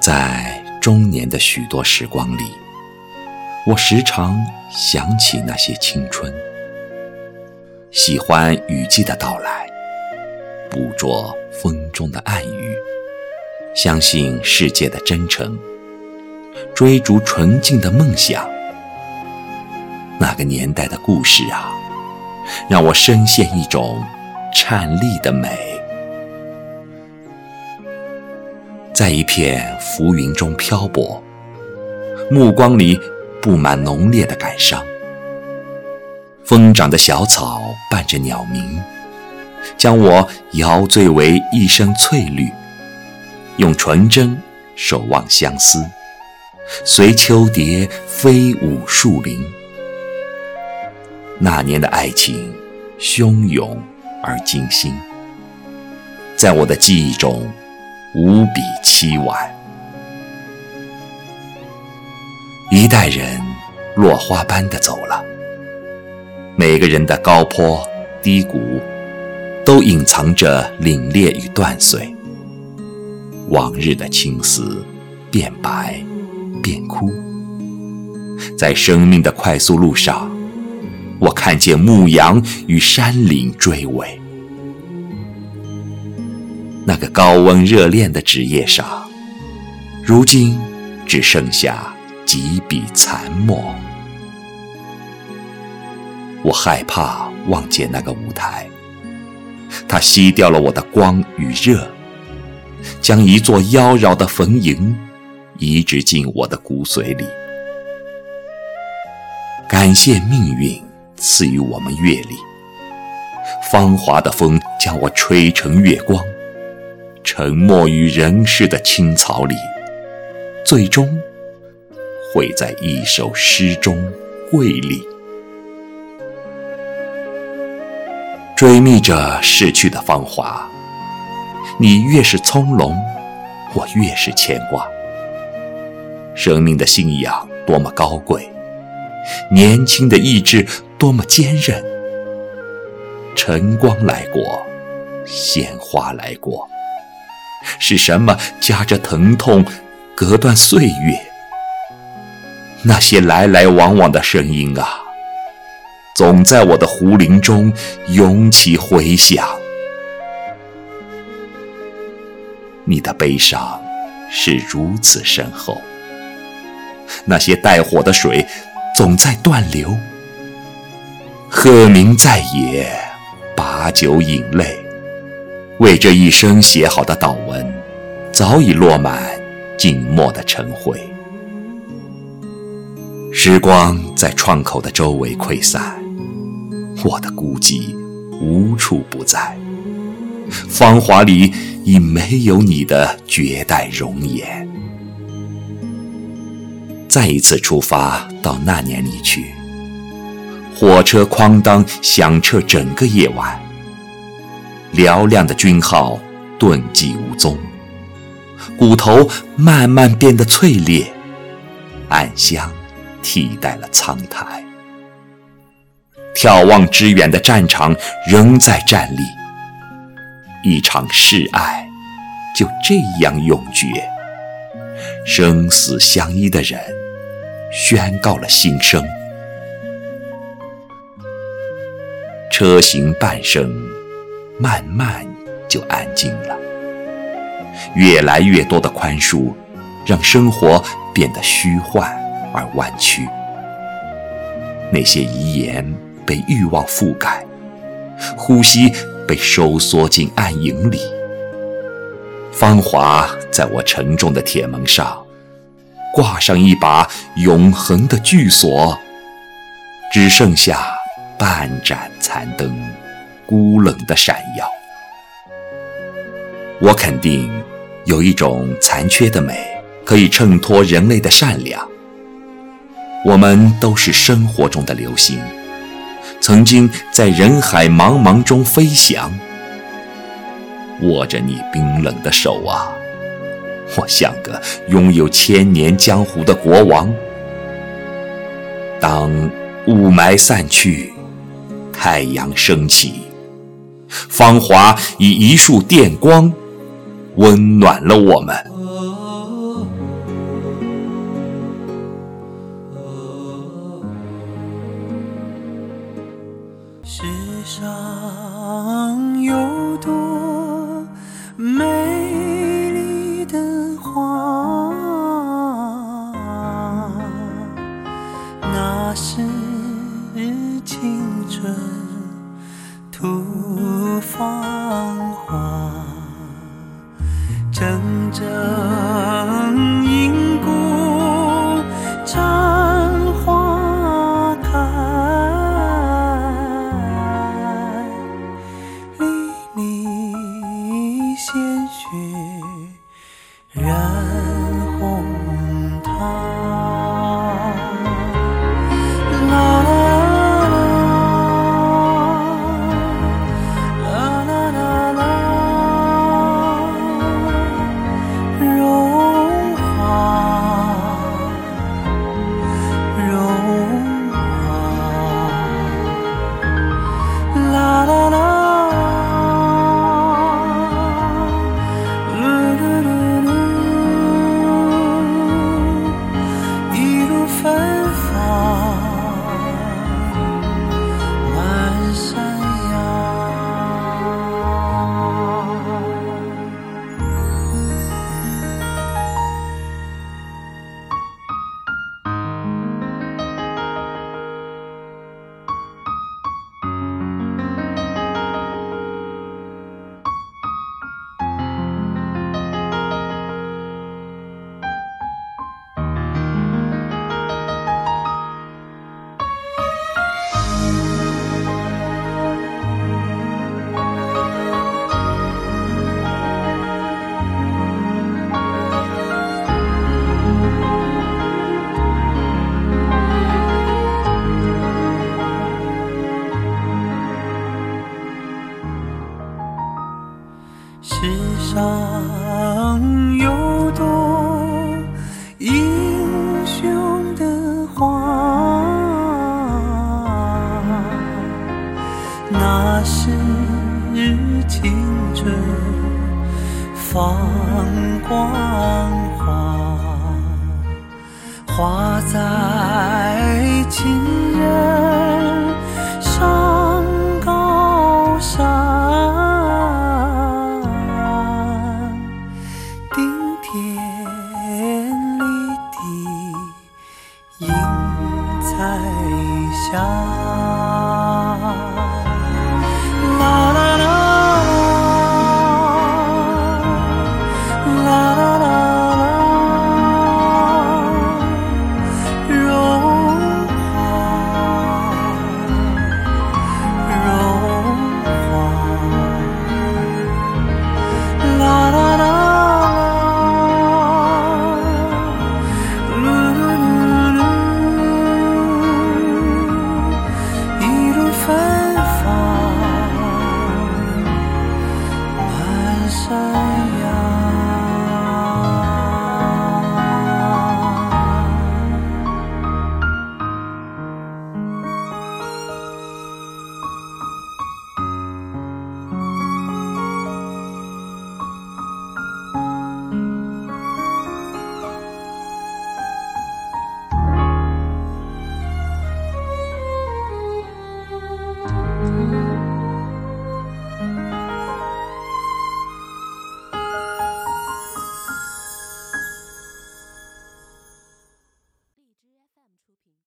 在中年的许多时光里，我时常想起那些青春，喜欢雨季的到来，捕捉风中的暗语，相信世界的真诚，追逐纯净的梦想。那个年代的故事啊，让我深陷一种颤栗的美。在一片浮云中漂泊，目光里布满浓烈的感伤。疯长的小草伴着鸟鸣，将我摇醉为一生翠绿。用纯真守望相思，随秋蝶飞舞树林。那年的爱情汹涌而惊心，在我的记忆中。无比凄婉，一代人落花般的走了，每个人的高坡低谷，都隐藏着凛冽与断碎。往日的青丝变白变枯，在生命的快速路上，我看见牧羊与山岭追尾。那个高温热恋的纸页上，如今只剩下几笔残墨。我害怕望见那个舞台，它吸掉了我的光与热，将一座妖娆的坟茔移植进我的骨髓里。感谢命运赐予我们阅历，芳华的风将我吹成月光。沉没于人世的青草里，最终会在一首诗中跪立。追觅着逝去的芳华，你越是从容，我越是牵挂。生命的信仰多么高贵，年轻的意志多么坚韧。晨光来过，鲜花来过。是什么夹着疼痛，隔断岁月？那些来来往往的声音啊，总在我的胡林中涌起回响。你的悲伤是如此深厚，那些带火的水总在断流。鹤鸣在野，把酒饮泪。为这一生写好的祷文，早已落满静默的尘灰。时光在窗口的周围溃散，我的孤寂无处不在。芳华里已没有你的绝代容颜。再一次出发到那年里去，火车哐当响彻整个夜晚。嘹亮的军号遁迹无踪，骨头慢慢变得脆裂，暗香替代了苍苔。眺望之远的战场仍在站立，一场示爱就这样永绝。生死相依的人宣告了新生，车行半生。慢慢就安静了，越来越多的宽恕，让生活变得虚幻而弯曲。那些遗言被欲望覆盖，呼吸被收缩进暗影里。芳华在我沉重的铁门上挂上一把永恒的巨锁，只剩下半盏残灯。孤冷的闪耀，我肯定有一种残缺的美，可以衬托人类的善良。我们都是生活中的流星，曾经在人海茫茫中飞翔。握着你冰冷的手啊，我像个拥有千年江湖的国王。当雾霾散去，太阳升起。芳华以一束电光温暖了我们。世上有铮铮硬骨绽花开漓漓鲜血染那是青春放光华华在青